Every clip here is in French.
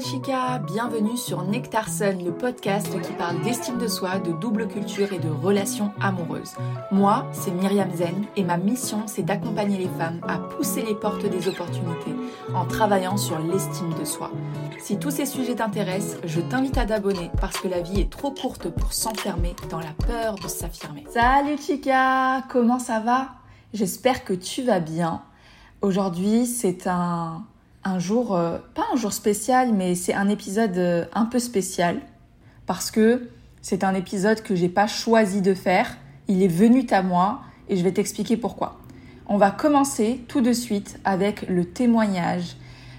chica, bienvenue sur Nectar Sun, le podcast qui parle d'estime de soi, de double culture et de relations amoureuses. Moi, c'est Myriam Zen et ma mission, c'est d'accompagner les femmes à pousser les portes des opportunités en travaillant sur l'estime de soi. Si tous ces sujets t'intéressent, je t'invite à t'abonner parce que la vie est trop courte pour s'enfermer dans la peur de s'affirmer. Salut chica, comment ça va? J'espère que tu vas bien. Aujourd'hui, c'est un un jour, euh, pas un jour spécial, mais c'est un épisode euh, un peu spécial parce que c'est un épisode que j'ai pas choisi de faire. Il est venu à moi et je vais t'expliquer pourquoi. On va commencer tout de suite avec le témoignage,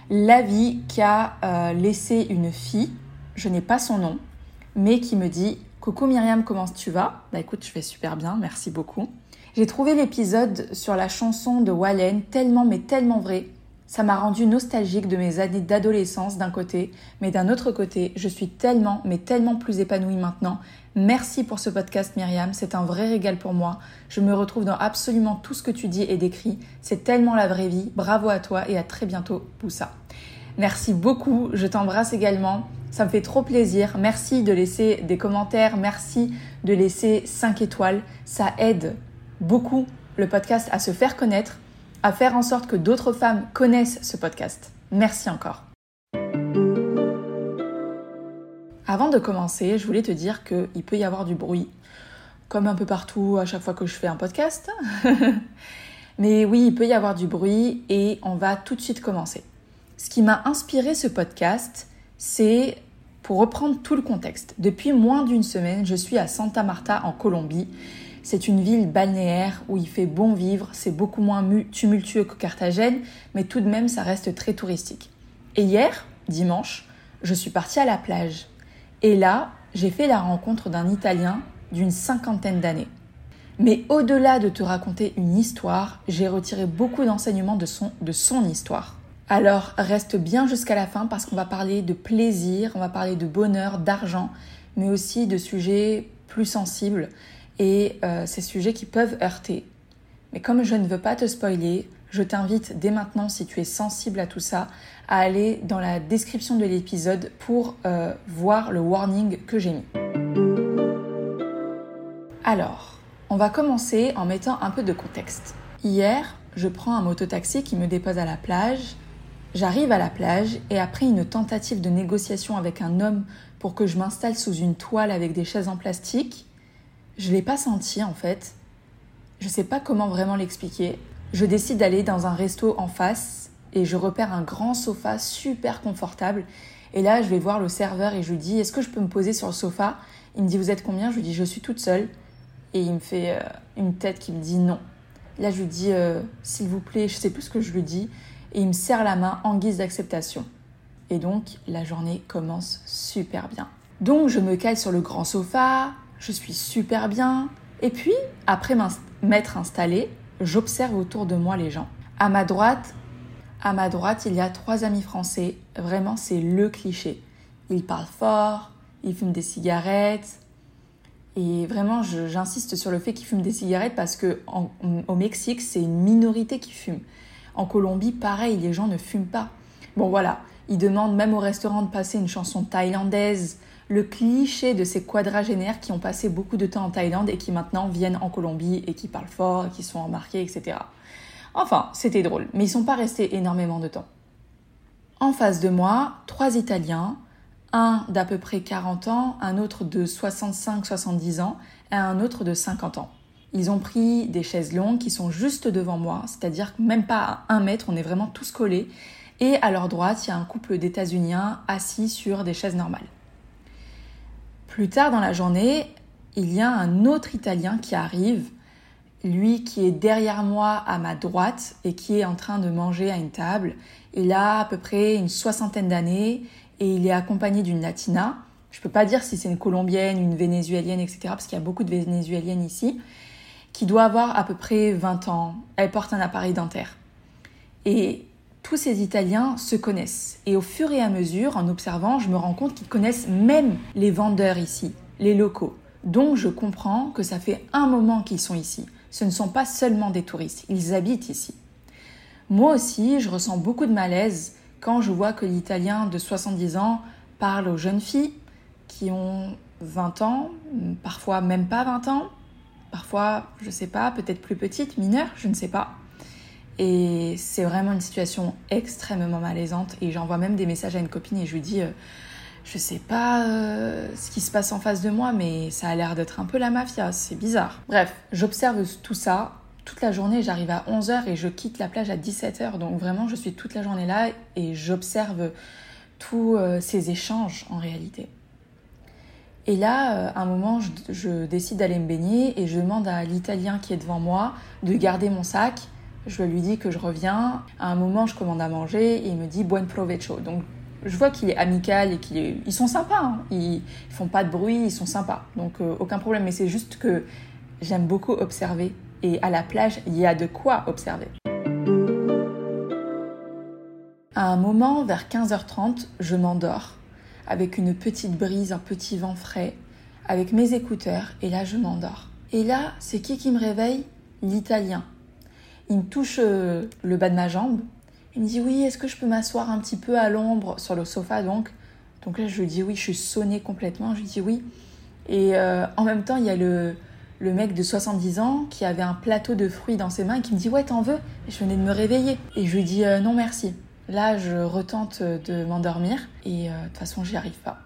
l'avis qu'a euh, laissé une fille, je n'ai pas son nom, mais qui me dit Coucou Myriam, comment tu vas? Bah écoute, je vais super bien, merci beaucoup. J'ai trouvé l'épisode sur la chanson de Wallen tellement mais tellement vrai ça m'a rendu nostalgique de mes années d'adolescence d'un côté, mais d'un autre côté, je suis tellement, mais tellement plus épanouie maintenant. Merci pour ce podcast Myriam, c'est un vrai régal pour moi. Je me retrouve dans absolument tout ce que tu dis et décris. C'est tellement la vraie vie. Bravo à toi et à très bientôt, Poussa. Merci beaucoup, je t'embrasse également. Ça me fait trop plaisir. Merci de laisser des commentaires, merci de laisser 5 étoiles. Ça aide beaucoup le podcast à se faire connaître à faire en sorte que d'autres femmes connaissent ce podcast. Merci encore. Avant de commencer, je voulais te dire qu'il peut y avoir du bruit, comme un peu partout à chaque fois que je fais un podcast. Mais oui, il peut y avoir du bruit et on va tout de suite commencer. Ce qui m'a inspiré ce podcast, c'est pour reprendre tout le contexte. Depuis moins d'une semaine, je suis à Santa Marta en Colombie c'est une ville balnéaire où il fait bon vivre, c'est beaucoup moins tumultueux que Carthagène, mais tout de même ça reste très touristique. Et hier, dimanche, je suis partie à la plage. Et là, j'ai fait la rencontre d'un Italien d'une cinquantaine d'années. Mais au-delà de te raconter une histoire, j'ai retiré beaucoup d'enseignements de son, de son histoire. Alors reste bien jusqu'à la fin parce qu'on va parler de plaisir, on va parler de bonheur, d'argent, mais aussi de sujets plus sensibles et euh, ces sujets qui peuvent heurter. Mais comme je ne veux pas te spoiler, je t'invite dès maintenant, si tu es sensible à tout ça, à aller dans la description de l'épisode pour euh, voir le warning que j'ai mis. Alors, on va commencer en mettant un peu de contexte. Hier, je prends un mototaxi qui me dépose à la plage. J'arrive à la plage et après une tentative de négociation avec un homme pour que je m'installe sous une toile avec des chaises en plastique, je l'ai pas senti en fait. Je sais pas comment vraiment l'expliquer. Je décide d'aller dans un resto en face et je repère un grand sofa super confortable. Et là, je vais voir le serveur et je lui dis Est-ce que je peux me poser sur le sofa? Il me dit Vous êtes combien? Je lui dis Je suis toute seule. Et il me fait euh, une tête qui me dit non. Là, je lui dis euh, S'il vous plaît, je sais plus ce que je lui dis. Et il me serre la main en guise d'acceptation. Et donc, la journée commence super bien. Donc, je me cale sur le grand sofa, je suis super bien. Et puis, après m'être installée, j'observe autour de moi les gens. À ma droite, à ma droite, il y a trois amis français. Vraiment, c'est le cliché. Ils parlent fort, ils fument des cigarettes. Et vraiment, j'insiste sur le fait qu'ils fument des cigarettes parce que au Mexique, c'est une minorité qui fume. En Colombie, pareil, les gens ne fument pas. Bon, voilà. Ils demandent même au restaurant de passer une chanson thaïlandaise le cliché de ces quadragénaires qui ont passé beaucoup de temps en Thaïlande et qui maintenant viennent en Colombie et qui parlent fort, qui sont embarqués, etc. Enfin, c'était drôle, mais ils sont pas restés énormément de temps. En face de moi, trois Italiens, un d'à peu près 40 ans, un autre de 65-70 ans et un autre de 50 ans. Ils ont pris des chaises longues qui sont juste devant moi, c'est-à-dire même pas à un mètre, on est vraiment tous collés. Et à leur droite, il y a un couple d'États-Uniens assis sur des chaises normales. Plus tard dans la journée, il y a un autre Italien qui arrive, lui qui est derrière moi à ma droite et qui est en train de manger à une table. Il a à peu près une soixantaine d'années et il est accompagné d'une latina. Je ne peux pas dire si c'est une colombienne, une vénézuélienne, etc. parce qu'il y a beaucoup de vénézuéliennes ici, qui doit avoir à peu près 20 ans. Elle porte un appareil dentaire. Et tous ces Italiens se connaissent. Et au fur et à mesure, en observant, je me rends compte qu'ils connaissent même les vendeurs ici, les locaux. Donc je comprends que ça fait un moment qu'ils sont ici. Ce ne sont pas seulement des touristes, ils habitent ici. Moi aussi, je ressens beaucoup de malaise quand je vois que l'Italien de 70 ans parle aux jeunes filles qui ont 20 ans, parfois même pas 20 ans, parfois, je sais pas, peut-être plus petites, mineures, je ne sais pas. Et c'est vraiment une situation extrêmement malaisante. Et j'envoie même des messages à une copine et je lui dis, euh, je sais pas euh, ce qui se passe en face de moi, mais ça a l'air d'être un peu la mafia, c'est bizarre. Bref, j'observe tout ça. Toute la journée, j'arrive à 11h et je quitte la plage à 17h. Donc vraiment, je suis toute la journée là et j'observe tous euh, ces échanges en réalité. Et là, à un moment, je décide d'aller me baigner et je demande à l'Italien qui est devant moi de garder mon sac je lui dis que je reviens. À un moment, je commande à manger et il me dit buen provecho. Donc, je vois qu'il est amical et qu'ils sont sympas. Hein. Ils, font pas de bruit, ils sont sympas. Donc, euh, aucun problème. Mais c'est juste que j'aime beaucoup observer. Et à la plage, il y a de quoi observer. À un moment, vers 15h30, je m'endors avec une petite brise, un petit vent frais, avec mes écouteurs, et là, je m'endors. Et là, c'est qui qui me réveille? L'italien. Il me touche euh, le bas de ma jambe. Il me dit oui, est-ce que je peux m'asseoir un petit peu à l'ombre sur le sofa donc? Donc là je lui dis oui, je suis sonnée complètement. Je lui dis oui. Et euh, en même temps il y a le, le mec de 70 ans qui avait un plateau de fruits dans ses mains et qui me dit ouais t'en veux? Et je venais de me réveiller. Et je lui dis euh, non merci. Là je retente de m'endormir et de toute façon j'y arrive pas.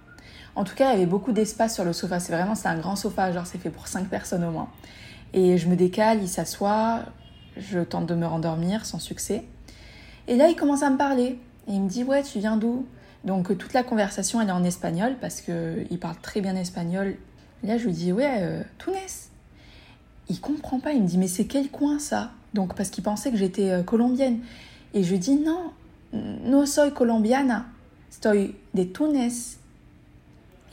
En tout cas, il y avait beaucoup d'espace sur le sofa. C'est vraiment, c'est un grand sofa, genre c'est fait pour 5 personnes au moins. Et je me décale, il s'assoit, je tente de me rendormir sans succès. Et là, il commence à me parler. Et il me dit Ouais, tu viens d'où? Donc, toute la conversation, elle est en espagnol parce qu'il parle très bien espagnol. Là, je lui dis Ouais, euh, Tunis. Il comprend pas. Il me dit Mais c'est quel coin ça? Donc, parce qu'il pensait que j'étais euh, colombienne. Et je lui dis Non, no soy colombiana. Estoy de Tunis.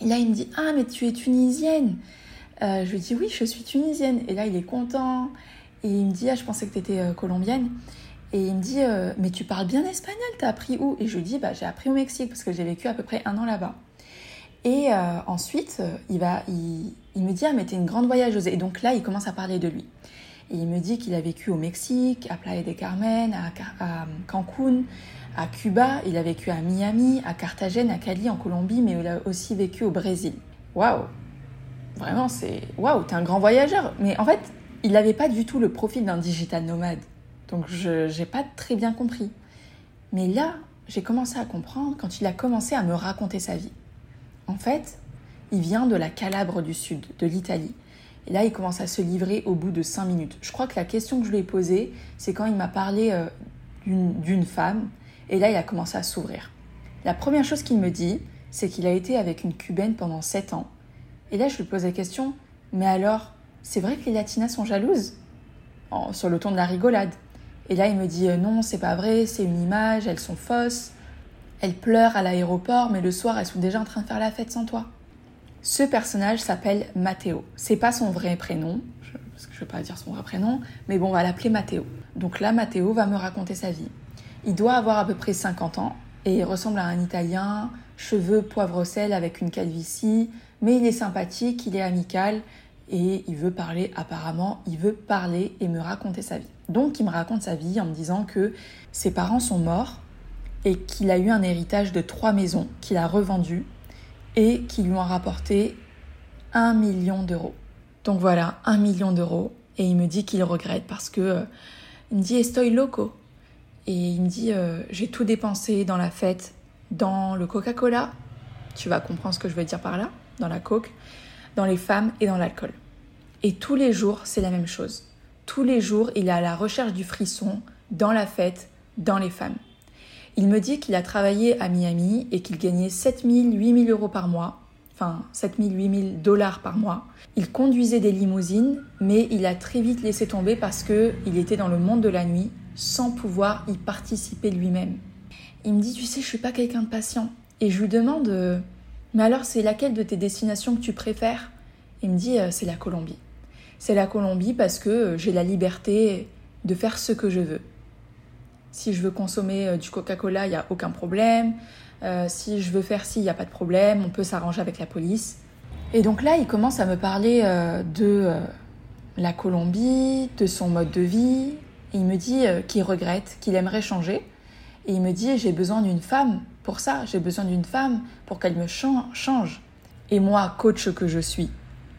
Et là, il me dit Ah, mais tu es tunisienne. Euh, je lui dis Oui, je suis tunisienne. Et là, il est content. Et il me dit, ah, je pensais que tu étais euh, colombienne. Et il me dit, euh, mais tu parles bien espagnol, t'as appris où? Et je lui dis, bah, j'ai appris au Mexique parce que j'ai vécu à peu près un an là-bas. Et euh, ensuite, il, va, il, me dit, ah, mais t'es une grande voyageuse. Et donc là, il commence à parler de lui. Et il me dit qu'il a vécu au Mexique, à Playa del Carmen, à, à, Cancun, à Cuba, il a vécu à Miami, à Carthagène, à Cali, en Colombie, mais il a aussi vécu au Brésil. Waouh Vraiment, c'est. Waouh, t'es un grand voyageur. Mais en fait, il n'avait pas du tout le profil d'un digital nomade. Donc je n'ai pas très bien compris. Mais là, j'ai commencé à comprendre quand il a commencé à me raconter sa vie. En fait, il vient de la Calabre du Sud, de l'Italie. Et là, il commence à se livrer au bout de cinq minutes. Je crois que la question que je lui ai posée, c'est quand il m'a parlé euh, d'une femme. Et là, il a commencé à s'ouvrir. La première chose qu'il me dit, c'est qu'il a été avec une cubaine pendant sept ans. Et là, je lui pose la question, mais alors, c'est vrai que les latinas sont jalouses Sur le ton de la rigolade. Et là, il me dit euh, non, c'est pas vrai, c'est une image, elles sont fausses. Elles pleurent à l'aéroport, mais le soir, elles sont déjà en train de faire la fête sans toi. Ce personnage s'appelle Matteo. C'est pas son vrai prénom, parce que je veux pas dire son vrai prénom, mais bon, on va l'appeler Matteo. Donc là, Matteo va me raconter sa vie. Il doit avoir à peu près 50 ans et il ressemble à un Italien, cheveux poivre sel avec une calvitie, mais il est sympathique, il est amical et il veut parler apparemment, il veut parler et me raconter sa vie. Donc il me raconte sa vie en me disant que ses parents sont morts et qu'il a eu un héritage de trois maisons qu'il a revendues et qui lui ont rapporté un million d'euros. Donc voilà, un million d'euros et il me dit qu'il regrette parce que euh, il me dit estoy loco et il me dit euh, j'ai tout dépensé dans la fête, dans le Coca-Cola, tu vas comprendre ce que je veux dire par là, dans la coke, dans les femmes et dans l'alcool. Et tous les jours, c'est la même chose. Tous les jours, il est à la recherche du frisson, dans la fête, dans les femmes. Il me dit qu'il a travaillé à Miami et qu'il gagnait 7 000, 8 000 euros par mois, enfin 7 000, 8 000 dollars par mois. Il conduisait des limousines, mais il a très vite laissé tomber parce qu'il était dans le monde de la nuit sans pouvoir y participer lui-même. Il me dit, tu sais, je suis pas quelqu'un de patient. Et je lui demande, euh, mais alors, c'est laquelle de tes destinations que tu préfères? Il me dit, euh, c'est la Colombie. C'est la Colombie parce que euh, j'ai la liberté de faire ce que je veux. Si je veux consommer euh, du Coca-Cola, il n'y a aucun problème. si je veux faire ci, il n'y a pas de problème. On peut s'arranger avec la police. Et donc là, il commence à me parler de la Colombie, de son mode de vie. il me dit qu'il regrette, qu'il aimerait changer Et il me dit, j'ai besoin d'une femme pour ça, j'ai besoin d'une femme pour qu'elle me change. Et moi, coach que je suis,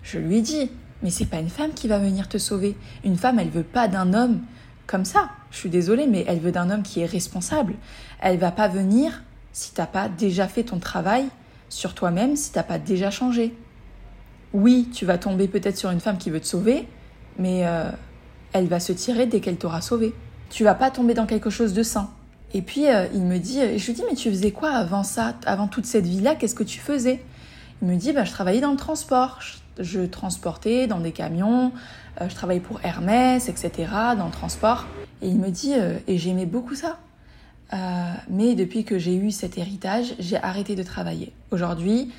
je lui dis, mais c'est pas une femme qui va venir te sauver. Une femme, elle veut pas d'un homme comme ça. Je suis désolée, mais elle veut d'un homme qui est responsable. Elle va pas venir si t'as pas déjà fait ton travail sur toi-même, si t'as pas déjà changé. Oui, tu vas tomber peut-être sur une femme qui veut te sauver, mais euh, elle va se tirer dès qu'elle t'aura sauvé. Tu vas pas tomber dans quelque chose de sain. Et puis euh, il me dit, je lui dis mais tu faisais quoi avant ça, avant toute cette vie-là, qu'est-ce que tu faisais? Il me dit bah, je travaillais dans le transport, je, transportais dans des camions, euh, je travaillais pour Hermès, etc. dans le transport. Et il me dit euh, et j'aimais beaucoup ça. mais depuis que j'ai eu cet héritage, j'ai arrêté de travailler. Aujourd'hui,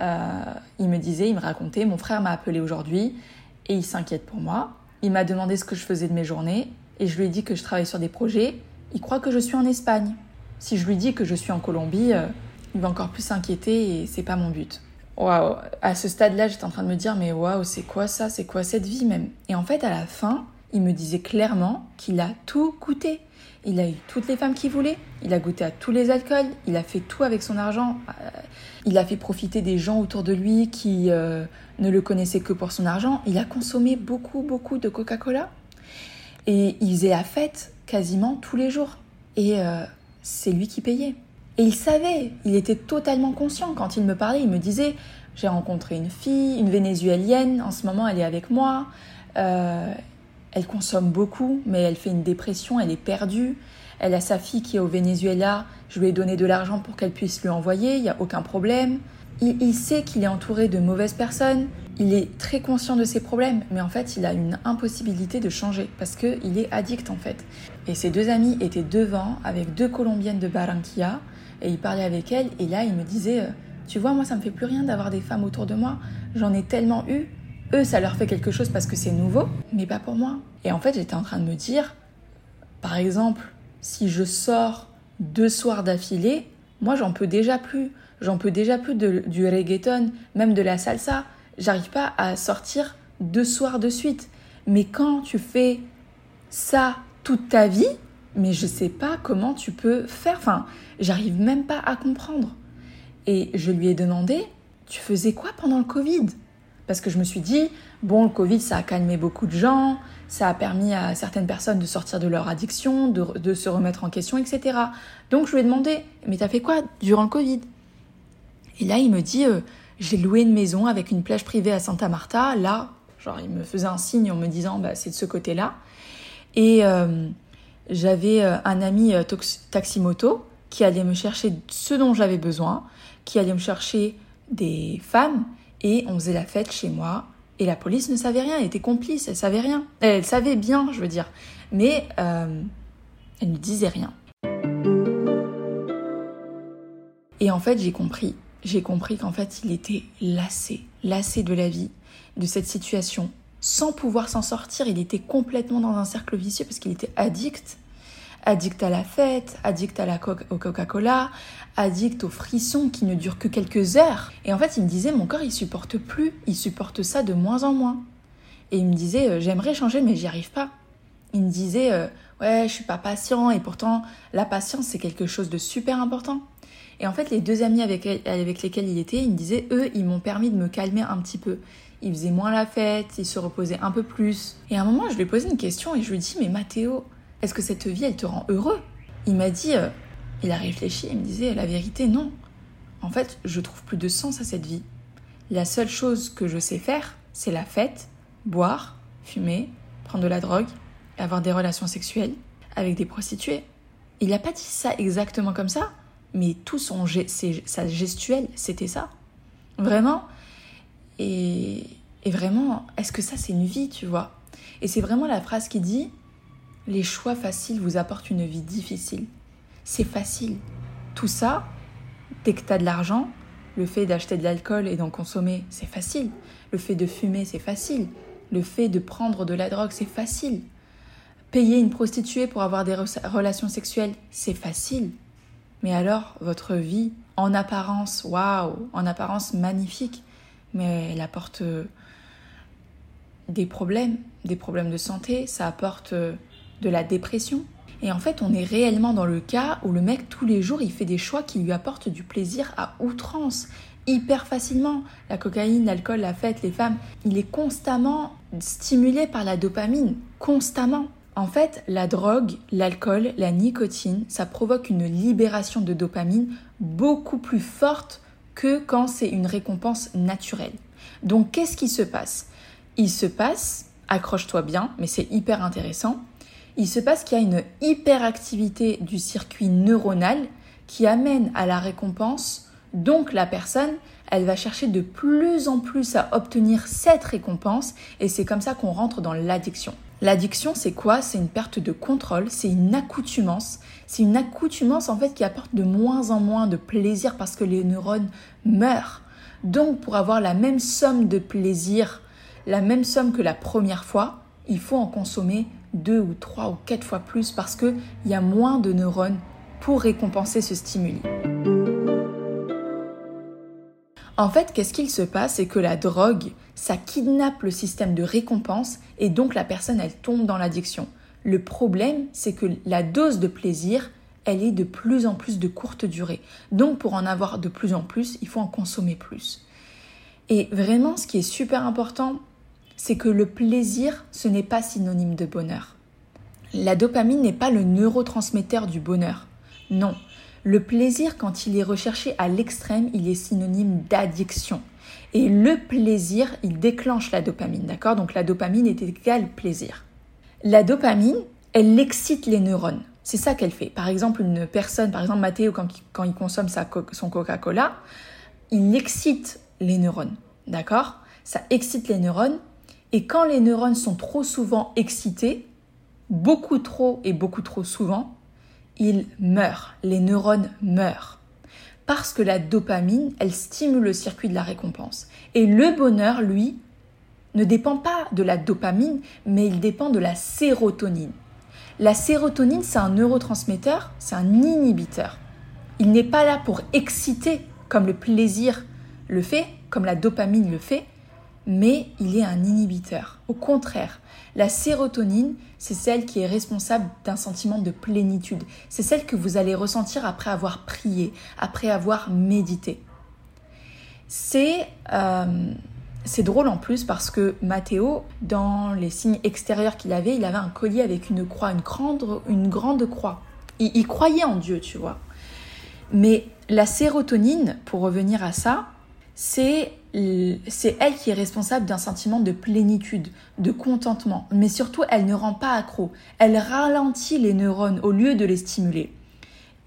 il me disait, il me racontait, mon frère m'a appelé aujourd'hui et il s'inquiète pour moi. Il m'a demandé ce que je faisais de mes journées et je lui ai dit que je travaillais sur des projets il croit que je suis en Espagne. Si je lui dis que je suis en Colombie, euh, il va encore plus s'inquiéter et c'est pas mon but. Waouh, à ce stade-là, j'étais en train de me dire mais waouh, c'est quoi ça? C'est quoi cette vie même? Et en fait, à la fin, il me disait clairement qu'il a tout goûté. Il a eu toutes les femmes qu'il voulait, il a goûté à tous les alcools, il a fait tout avec son argent, euh, il a fait profiter des gens autour de lui qui euh, ne le connaissaient que pour son argent, il a consommé beaucoup, beaucoup de Coca-Cola. Et il faisait la fête quasiment tous les jours. Et euh, c'est lui qui payait. Et il savait, il était totalement conscient. Quand il me parlait, il me disait, j'ai rencontré une fille, une vénézuélienne, en ce moment elle est avec moi. Euh, elle consomme beaucoup, mais elle fait une dépression, elle est perdue. Elle a sa fille qui est au Venezuela, je lui ai donné de l'argent pour qu'elle puisse lui envoyer, il n'y a aucun problème. il sait qu'il est entouré de mauvaises personnes, il est très conscient de ses problèmes, mais en fait, il a une impossibilité de changer parce qu'il est addict en fait. Et ses deux amis étaient devant avec deux Colombiennes de Barranquilla et il parlait avec elles et là, il me disait euh, Tu vois, moi, ça me fait plus rien d'avoir des femmes autour de moi. J'en ai tellement eu. Eux, ça leur fait quelque chose parce que c'est nouveau, mais pas pour moi. Et en fait, j'étais en train de me dire Par exemple, si je sors deux soirs d'affilée, moi, j'en peux déjà plus. J'en peux déjà plus du reggaeton, même de la salsa j'arrive pas à sortir deux soirs de suite. Mais quand tu fais ça toute ta vie, mais je sais pas comment tu peux faire. Enfin, j'arrive même pas à comprendre. Et je lui ai demandé, tu faisais quoi pendant le Covid? Parce que je me suis dit, bon, le Covid, ça a calmé beaucoup de gens, ça a permis à certaines personnes de sortir de leur addiction, de, se remettre en question, etc. Donc je lui ai demandé, mais t'as fait quoi durant le Covid? Et là, il me dit, euh, j'ai loué une maison avec une plage privée à Santa Marta. Là, genre, il me faisait un signe en me disant, bah, c'est de ce côté-là. Et euh, j'avais euh, un ami euh, taximoto qui allait me chercher ce dont j'avais besoin, qui allait me chercher des femmes, et on faisait la fête chez moi. Et la police ne savait rien, elle était complice, elle savait rien. Elle savait bien, je veux dire. Mais elle ne disait rien. Et en fait, j'ai compris j'ai compris qu'en fait, il était lassé, lassé de la vie, de cette situation, sans pouvoir s'en sortir. Il était complètement dans un cercle vicieux parce qu'il était addict. Addict à la fête, addict à la au Coca-Cola, addict aux frissons qui ne durent que quelques heures. Et en fait, il me disait, mon corps, il supporte plus, il supporte ça de moins en moins. Et il me disait, euh, j'aimerais changer, mais j'y arrive pas. Il me disait, euh, ouais, je suis pas patient, et pourtant, la patience, c'est quelque chose de super important. Et en fait, les deux amis avec, avec lesquels il était, ils me disaient, eux, ils m'ont permis de me calmer un petit peu. Ils faisaient moins la fête, ils se reposaient un peu plus. Et à un moment, je lui ai posé une question et je lui ai dit, mais Mathéo, est-ce que cette vie, elle te rend heureux? Il m'a dit, euh, il a réfléchi, il me disait, la vérité, non. En fait, je trouve plus de sens à cette vie. La seule chose que je sais faire, c'est la fête, boire, fumer, prendre de la drogue, avoir des relations sexuelles avec des prostituées. Il n'a pas dit ça exactement comme ça, mais tout son sa gestuelle, c'était ça. Vraiment. Et, et vraiment, est-ce que ça, c'est une vie, tu vois? Et c'est vraiment la phrase qui dit Les choix faciles vous apportent une vie difficile. C'est facile. Tout ça, dès que tu as de l'argent, le fait d'acheter de l'alcool et d'en consommer, c'est facile. Le fait de fumer, c'est facile. Le fait de prendre de la drogue, c'est facile. Payer une prostituée pour avoir des relations sexuelles, c'est facile. Mais alors, votre vie, en apparence, waouh, en apparence magnifique, mais elle apporte euh, des problèmes, des problèmes de santé, ça apporte euh, de la dépression. Et en fait, on est réellement dans le cas où le mec, tous les jours, il fait des choix qui lui apportent du plaisir à outrance, hyper facilement. La cocaïne, l'alcool, la fête, les femmes, il est constamment stimulé par la dopamine, constamment. En fait, la drogue, l'alcool, la nicotine, ça provoque une libération de dopamine beaucoup plus forte que quand c'est une récompense naturelle. Donc qu'est-ce qui se passe? Il se passe, accroche-toi bien, mais c'est hyper intéressant, il se passe qu'il y a une hyperactivité du circuit neuronal qui amène à la récompense, donc la personne, elle va chercher de plus en plus à obtenir cette récompense et c'est comme ça qu'on rentre dans l'addiction. L'addiction, c'est quoi? C'est une perte de contrôle, c'est une accoutumance. C'est une accoutumance en fait qui apporte de moins en moins de plaisir parce que les neurones meurent. Donc pour avoir la même somme de plaisir, la même somme que la première fois, il faut en consommer deux ou trois ou quatre fois plus parce qu'il y a moins de neurones pour récompenser ce stimuli. En fait, qu'est-ce qu'il se passe C'est que la drogue, ça kidnappe le système de récompense et donc la personne, elle tombe dans l'addiction. Le problème, c'est que la dose de plaisir, elle est de plus en plus de courte durée. Donc pour en avoir de plus en plus, il faut en consommer plus. Et vraiment, ce qui est super important, c'est que le plaisir, ce n'est pas synonyme de bonheur. La dopamine n'est pas le neurotransmetteur du bonheur. Non, le plaisir, quand il est recherché à l'extrême, il est synonyme d'addiction. Et le plaisir, il déclenche la dopamine, d'accord? Donc la dopamine est égale plaisir. La dopamine, elle excite les neurones. C'est ça qu'elle fait. Par exemple, une personne, par exemple Mathéo, quand, il consomme son Coca-Cola, il excite les neurones, d'accord? Ça excite les neurones. Et quand les neurones sont trop souvent excités, beaucoup trop et beaucoup trop souvent, il meurt, les neurones meurent. Parce que la dopamine, elle stimule le circuit de la récompense. Et le bonheur, lui, ne dépend pas de la dopamine, mais il dépend de la sérotonine. La sérotonine, c'est un neurotransmetteur, c'est un inhibiteur. Il n'est pas là pour exciter comme le plaisir le fait, comme la dopamine le fait, mais il est un inhibiteur. Au contraire, la sérotonine, c'est celle qui est responsable d'un sentiment de plénitude. C'est celle que vous allez ressentir après avoir prié, après avoir médité. C'est euh, drôle en plus parce que Mathéo, dans les signes extérieurs qu'il avait, il avait un collier avec une croix, une grande, une grande croix. il croyait en Dieu, tu vois. Mais la sérotonine, pour revenir à ça, c'est c'est elle qui est responsable d'un sentiment de plénitude, de contentement, mais surtout elle ne rend pas accro, elle ralentit les neurones au lieu de les stimuler.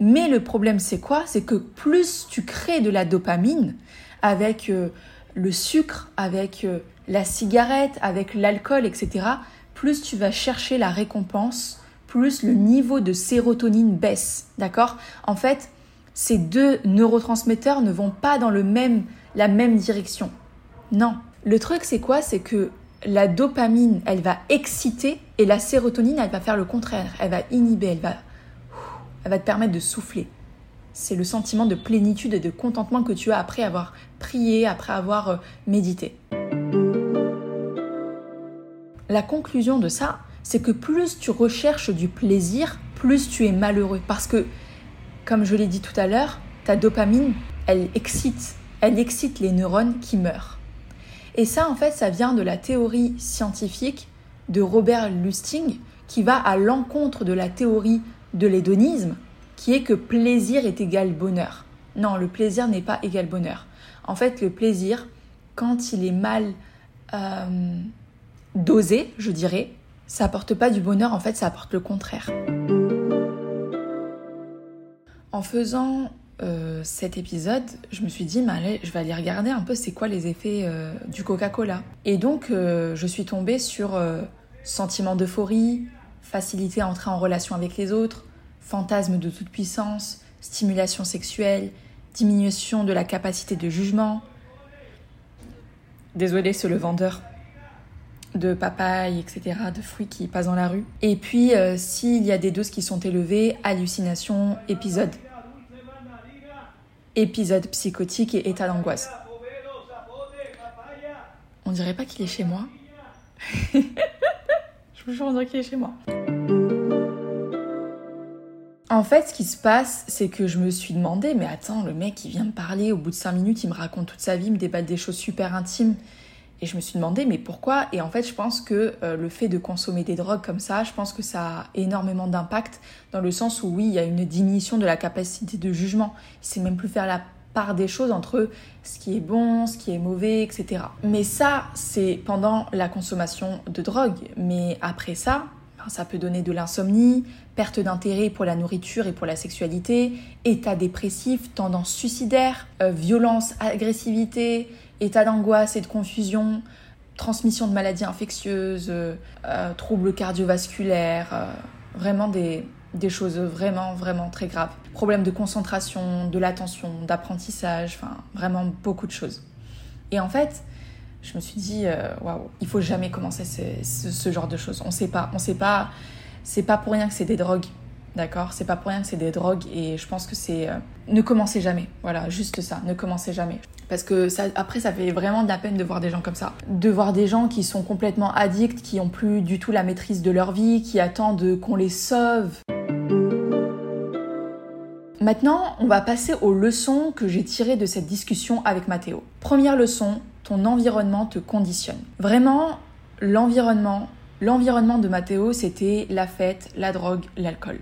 Mais le problème c'est quoi? C'est que plus tu crées de la dopamine avec euh, le sucre, avec euh, la cigarette, avec l'alcool, etc., plus tu vas chercher la récompense, plus le niveau de sérotonine baisse. D'accord? En fait, ces deux neurotransmetteurs ne vont pas dans le même la même direction. Non. Le truc, c'est quoi? C'est que la dopamine, elle va exciter et la sérotonine, elle va faire le contraire. Elle va inhiber, elle va, elle va te permettre de souffler. C'est le sentiment de plénitude et de contentement que tu as après avoir prié, après avoir euh, médité. La conclusion de ça, c'est que plus tu recherches du plaisir, plus tu es malheureux. Parce que, comme je l'ai dit tout à l'heure, ta dopamine, elle excite elle excite les neurones qui meurent. Et ça, en fait, ça vient de la théorie scientifique de Robert Lustig, qui va à l'encontre de la théorie de l'hédonisme, qui est que plaisir est égal bonheur. Non, le plaisir n'est pas égal bonheur. En fait, le plaisir, quand il est mal euh, dosé, je dirais, ça apporte pas du bonheur, en fait, ça apporte le contraire. En faisant euh, cet épisode, je me suis dit, je vais aller regarder un peu c'est quoi les effets euh, du Coca-Cola. Et donc, euh, je suis tombée sur sentiment d'euphorie, facilité à entrer en relation avec les autres, fantasme de toute puissance, stimulation sexuelle, diminution de la capacité de jugement. Désolé, c'est le vendeur de papaye, etc., de fruits qui passent dans la rue. Et puis, s'il y a des doses qui sont élevées, hallucination, épisode épisode psychotique et état d'angoisse. On dirait pas qu'il est chez moi. Je vous jure, on dirait qu'il est chez moi. En fait, ce qui se passe, c'est que je me suis demandé, mais attends, le mec, il vient me parler, au bout de 5 minutes, il me raconte toute sa vie, il me déballe des choses super intimes. Et je me suis demandé, mais pourquoi? Et en fait, je pense que euh, le fait de consommer des drogues comme ça, je pense que ça a énormément d'impact, dans le sens où oui, il y a une diminution de la capacité de jugement. C'est même plus faire la part des choses entre ce qui est bon, ce qui est mauvais, etc. Mais ça, c'est pendant la consommation de drogue. Mais après ça, ça peut donner de l'insomnie, perte d'intérêt pour la nourriture et pour la sexualité, état dépressif, tendance suicidaire, euh, violence, agressivité, état d'angoisse et de confusion, transmission de maladies infectieuses, euh, euh, troubles cardiovasculaires, vraiment des, des choses vraiment, vraiment très graves. Problèmes de concentration, de l'attention, d'apprentissage, enfin vraiment beaucoup de choses. Et en fait, je me suis dit, euh, waouh, il faut jamais commencer ce, genre de choses. On sait pas, on sait pas, c'est pas pour rien que c'est des drogues, d'accord? C'est pas pour rien que c'est des drogues et je pense que c'est. Euh, ne commencez jamais, voilà, juste ça, ne commencez jamais. Parce que ça, après, ça fait vraiment de la peine de voir des gens comme ça. De voir des gens qui sont complètement addicts, qui ont plus du tout la maîtrise de leur vie, qui attendent qu'on les sauve. Maintenant, on va passer aux leçons que j'ai tirées de cette discussion avec Mathéo. Première leçon, ton environnement te conditionne. Vraiment, l'environnement, l'environnement de Mathéo, c'était la fête, la drogue, l'alcool.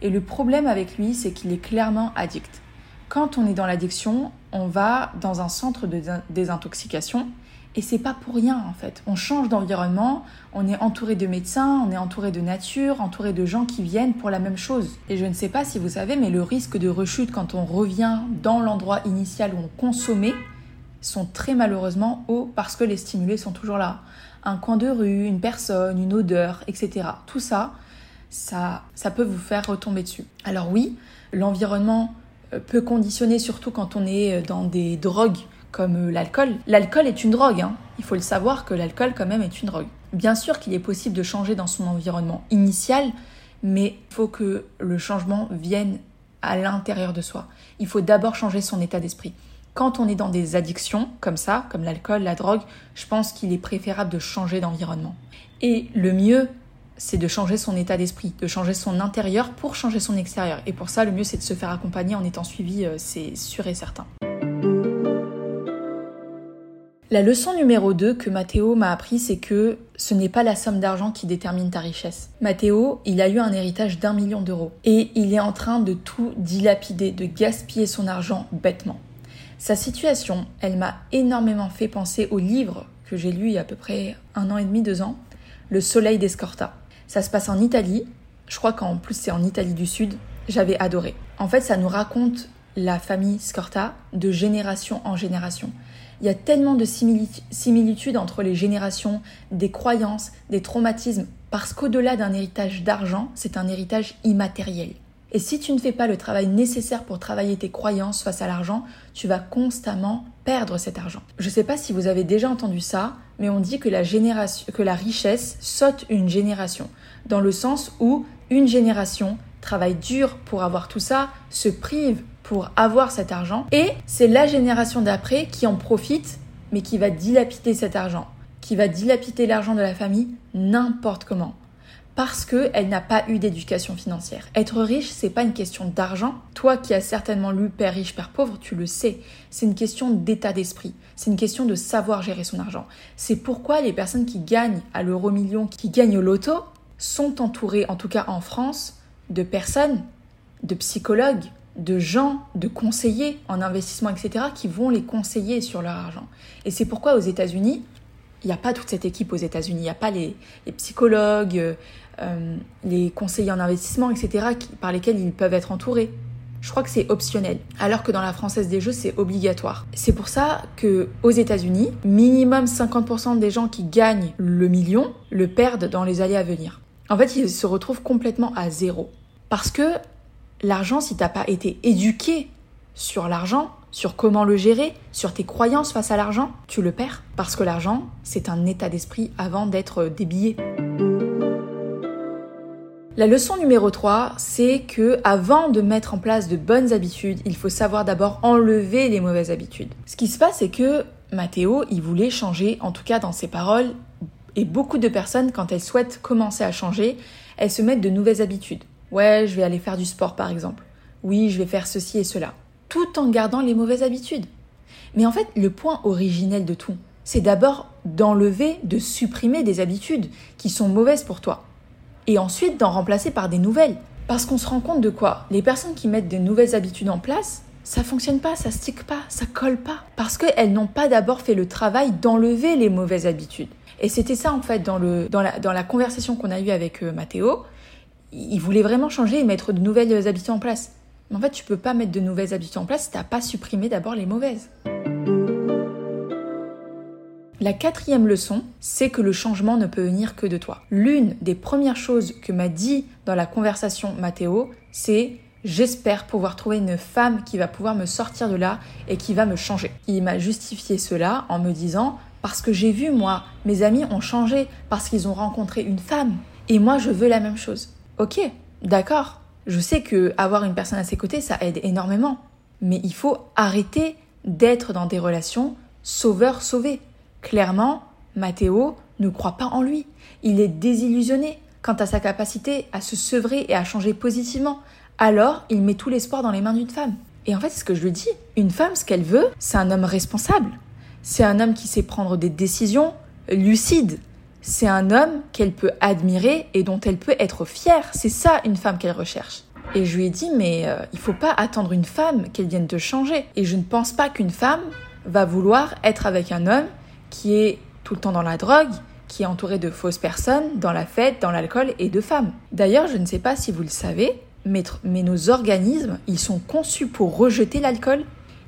Et le problème avec lui, c'est qu'il est clairement addict. Quand on est dans l'addiction, on va dans un centre de désintoxication et c'est pas pour rien en fait. On change d'environnement, on est entouré de médecins, on est entouré de nature, entouré de gens qui viennent pour la même chose. Et je ne sais pas si vous savez, mais le risque de rechute quand on revient dans l'endroit initial où on consommait sont très malheureusement hauts parce que les stimulés sont toujours là. Un coin de rue, une personne, une odeur, etc. Tout ça, ça, ça peut vous faire retomber dessus. Alors oui, l'environnement euh, peut conditionner surtout quand on est dans des drogues comme euh, l'alcool. L'alcool est une drogue, hein. il faut le savoir que l'alcool quand même est une drogue. Bien sûr qu'il est possible de changer dans son environnement initial, mais il faut que le changement vienne à l'intérieur de soi. Il faut d'abord changer son état d'esprit. Quand on est dans des addictions comme ça, comme l'alcool, la drogue, je pense qu'il est préférable de changer d'environnement. Et le mieux, c'est de changer son état d'esprit, de changer son intérieur pour changer son extérieur. Et pour ça, le mieux, c'est de se faire accompagner en étant suivi, euh, c'est sûr et certain. La leçon numéro 2 que Mathéo m'a appris, c'est que ce n'est pas la somme d'argent qui détermine ta richesse. Mathéo, il a eu un héritage d'un million d'euros et il est en train de tout dilapider, de gaspiller son argent bêtement. Sa situation, elle m'a énormément fait penser au livre que j'ai lu il y a à peu près un an et demi, deux ans, Le Soleil d'Escorta. Ça se passe en Italie, je crois qu'en plus c'est en Italie du Sud, j'avais adoré. En fait, ça nous raconte la famille Scorta de génération en génération. Il y a tellement de similitudes entre les générations, des croyances, des traumatismes, parce qu'au-delà d'un héritage d'argent, c'est un héritage immatériel. Et si tu ne fais pas le travail nécessaire pour travailler tes croyances face à l'argent, tu vas constamment perdre cet argent. Je ne sais pas si vous avez déjà entendu ça, mais on dit que la, richesse saute une génération, dans le sens où une génération travaille dur pour avoir tout ça, se prive pour avoir cet argent. Et c'est la génération d'après qui en profite, mais qui va dilapider cet argent, qui va dilapider l'argent de la famille n'importe comment. Parce qu'elle n'a pas eu d'éducation financière. Être riche, c'est pas une question d'argent. Toi qui as certainement lu Père riche, Père pauvre, tu le sais. C'est une question d'état d'esprit. C'est une question de savoir gérer son argent. C'est pourquoi les personnes qui gagnent à l'euro million, qui gagnent au loto, sont entourées, en tout cas en France, de personnes, de psychologues, de gens, de conseillers en investissement, etc., qui vont les conseiller sur leur argent. Et c'est pourquoi aux États-Unis, il n'y a pas toute cette équipe aux États-Unis. Il n'y a pas les, psychologues, euh, les conseillers en investissement, etc., par lesquels ils peuvent être entourés. Je crois que c'est optionnel, alors que dans la française des jeux, c'est obligatoire. C'est pour ça que aux États-Unis, minimum 50% des gens qui gagnent le million le perdent dans les années à venir. En fait, ils se retrouvent complètement à zéro. Parce que l'argent, si t'as pas été éduqué sur l'argent, sur comment le gérer, sur tes croyances face à l'argent, tu le perds. Parce que l'argent, c'est un état d'esprit avant d'être des billets. La leçon numéro 3, c'est que avant de mettre en place de bonnes habitudes, il faut savoir d'abord enlever les mauvaises habitudes. Ce qui se passe, c'est que Mathéo, il voulait changer, en tout cas dans ses paroles, et beaucoup de personnes, quand elles souhaitent commencer à changer, elles se mettent de nouvelles habitudes Ouais, je vais aller faire du sport par exemple. Oui, je vais faire ceci et cela. Tout en gardant les mauvaises habitudes. Mais en fait, le point originel de tout, c'est d'abord d'enlever, de supprimer des habitudes qui sont mauvaises pour toi. Et ensuite d'en remplacer par des nouvelles. Parce qu'on se rend compte de quoi? Les personnes qui mettent de nouvelles habitudes en place, ça fonctionne pas, ça stick pas, ça colle pas. Parce qu'elles n'ont pas d'abord fait le travail d'enlever les mauvaises habitudes. Et c'était ça en fait dans, le, dans, la, dans la conversation qu'on a eue avec euh, Mathéo. Il voulait vraiment changer et mettre de nouvelles habitudes en place. Mais en fait, tu peux pas mettre de nouvelles habitudes en place si t'as pas supprimé d'abord les mauvaises. La quatrième leçon, c'est que le changement ne peut venir que de toi. L'une des premières choses que m'a dit dans la conversation Mathéo, c'est J'espère pouvoir trouver une femme qui va pouvoir me sortir de là et qui va me changer. Il m'a justifié cela en me disant parce que j'ai vu moi, mes amis ont changé parce qu'ils ont rencontré une femme et moi je veux la même chose. OK, d'accord. Je sais que avoir une personne à ses côtés ça aide énormément, mais il faut arrêter d'être dans des relations sauveur sauvé. Clairement, Mathéo ne croit pas en lui. Il est désillusionné quant à sa capacité à se sevrer et à changer positivement, alors il met tout l'espoir dans les mains d'une femme. Et en fait, c'est ce que je lui dis. Une femme, ce qu'elle veut, c'est un homme responsable. C'est un homme qui sait prendre des décisions lucides. C'est un homme qu'elle peut admirer et dont elle peut être fière. C'est ça une femme qu'elle recherche. Et je lui ai dit, mais euh, il faut pas attendre une femme qu'elle vienne te changer. Et je ne pense pas qu'une femme va vouloir être avec un homme qui est tout le temps dans la drogue, qui est entouré de fausses personnes, dans la fête, dans l'alcool et de femmes. D'ailleurs, je ne sais pas si vous le savez, mais, nos organismes, ils sont conçus pour rejeter l'alcool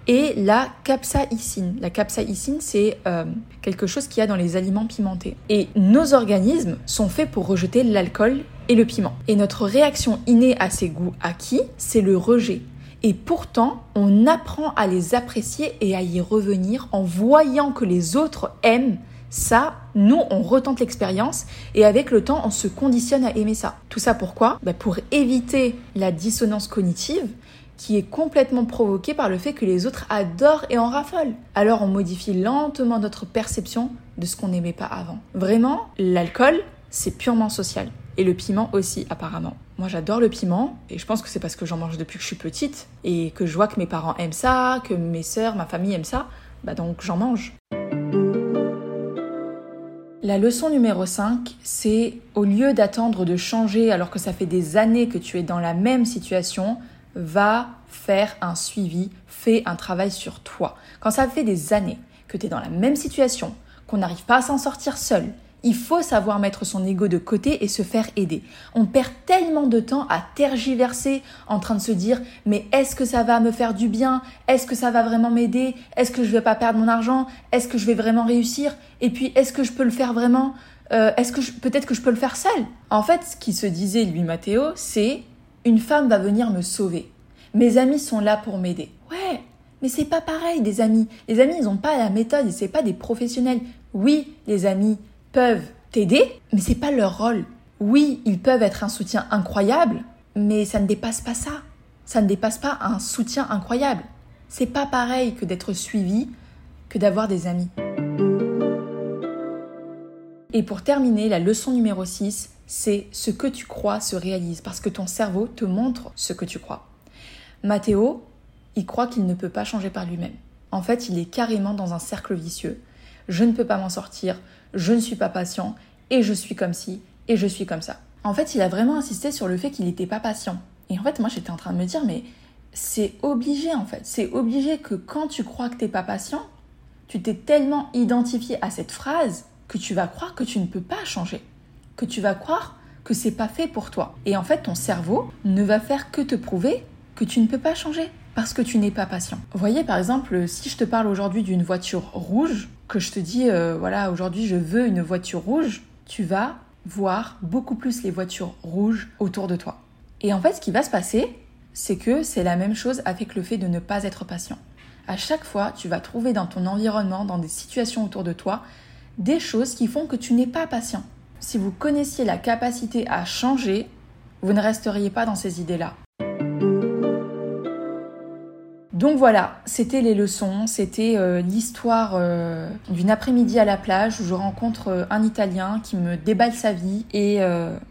et la capsaïcine. La capsaïcine, c'est euh, quelque chose qu'il y a dans les aliments pimentés. Et nos organismes sont faits pour rejeter l'alcool et le piment. Et notre réaction innée à ces goûts acquis, c'est le rejet. Et pourtant, on apprend à les apprécier et à y revenir en voyant que les autres aiment ça, nous, on retente l'expérience et avec le temps, on se conditionne à aimer ça. Tout ça pourquoi? Bah, Pour éviter la dissonance cognitive qui est complètement provoquée par le fait que les autres adorent et en raffolent. Alors on modifie lentement notre perception de ce qu'on n'aimait pas avant. Vraiment, l'alcool, c'est purement social. Et le piment aussi, apparemment. Moi, j'adore le piment, et je pense que c'est parce que j'en mange depuis que je suis petite, et que je vois que mes parents aiment ça, que mes sœurs, ma famille aiment ça, bah donc j'en mange. La leçon numéro 5, c'est au lieu d'attendre de changer alors que ça fait des années que tu es dans la même situation, va faire un suivi, fais un travail sur toi. Quand ça fait des années que tu es dans la même situation, qu'on n'arrive pas à s'en sortir seul, il faut savoir mettre son ego de côté et se faire aider. On perd tellement de temps à tergiverser en train de se dire mais est-ce que ça va me faire du bien? Est-ce que ça va vraiment m'aider? Est-ce que je vais pas perdre mon argent? Est-ce que je vais vraiment réussir? Et puis est-ce que je peux le faire vraiment? Euh, Est-ce que peut-être que je peux le faire seul En fait, ce qui se disait lui Mathéo, c'est une femme va venir me sauver. Mes amis sont là pour m'aider. Ouais, mais c'est pas pareil des amis. Les amis, ils n'ont pas la méthode, et c'est pas des professionnels. Oui, les amis, peuvent t'aider, mais c'est pas leur rôle. Oui, ils peuvent être un soutien incroyable, mais ça ne dépasse pas ça. Ça ne dépasse pas un soutien incroyable. C'est pas pareil que d'être suivi, que d'avoir des amis. Et pour terminer, la leçon numéro 6, c'est ce que tu crois se réalise parce que ton cerveau te montre ce que tu crois. Mathéo, il croit qu'il ne peut pas changer par lui-même. En fait, il est carrément dans un cercle vicieux. Je ne peux pas m'en sortir, je ne suis pas patient, et je suis comme ci, et je suis comme ça. En fait, il a vraiment insisté sur le fait qu'il n'était pas patient. Et en fait, moi, j'étais en train de me dire, mais c'est obligé, en fait. C'est obligé que quand tu crois que tu n'es pas patient, tu t'es tellement identifié à cette phrase que tu vas croire que tu ne peux pas changer. Que tu vas croire que c'est pas fait pour toi. Et en fait, ton cerveau ne va faire que te prouver que tu ne peux pas changer parce que tu n'es pas patient. Voyez, par exemple, si je te parle aujourd'hui d'une voiture rouge, que je te dis, euh, voilà, aujourd'hui je veux une voiture rouge, tu vas voir beaucoup plus les voitures rouges autour de toi. Et en fait, ce qui va se passer, c'est que c'est la même chose avec le fait de ne pas être patient. À chaque fois, tu vas trouver dans ton environnement, dans des situations autour de toi, des choses qui font que tu n'es pas patient. Si vous connaissiez la capacité à changer, vous ne resteriez pas dans ces idées-là. Donc voilà, c'était les leçons, c'était euh, l'histoire euh, d'une après-midi à la plage où je rencontre euh, un Italien qui me déballe sa vie et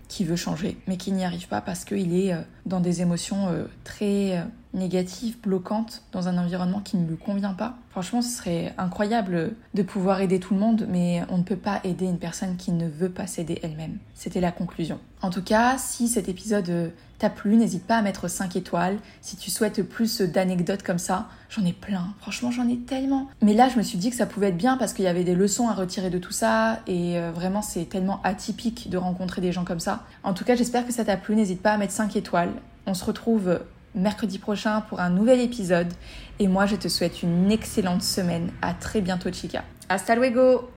qui veut changer, mais qui n'y arrive pas parce qu'il est euh, dans des émotions euh, très euh, négatives, bloquantes, dans un environnement qui ne lui convient pas. Franchement, ce serait incroyable de pouvoir aider tout le monde, mais on ne peut pas aider une personne qui ne veut pas s'aider elle-même. C'était la conclusion. En tout cas, si cet épisode t'a plu, n'hésite pas à mettre 5 étoiles. Si tu souhaites plus d'anecdotes comme ça, j'en ai plein. Franchement, j'en ai tellement. Mais là, je me suis dit que ça pouvait être bien parce qu'il y avait des leçons à retirer de tout ça. Et vraiment, c'est tellement atypique de rencontrer des gens comme ça. En tout cas, j'espère que ça t'a plu. N'hésite pas à mettre 5 étoiles. On se retrouve mercredi prochain pour un nouvel épisode. Et moi, je te souhaite une excellente semaine. À très bientôt, Chica. Hasta luego!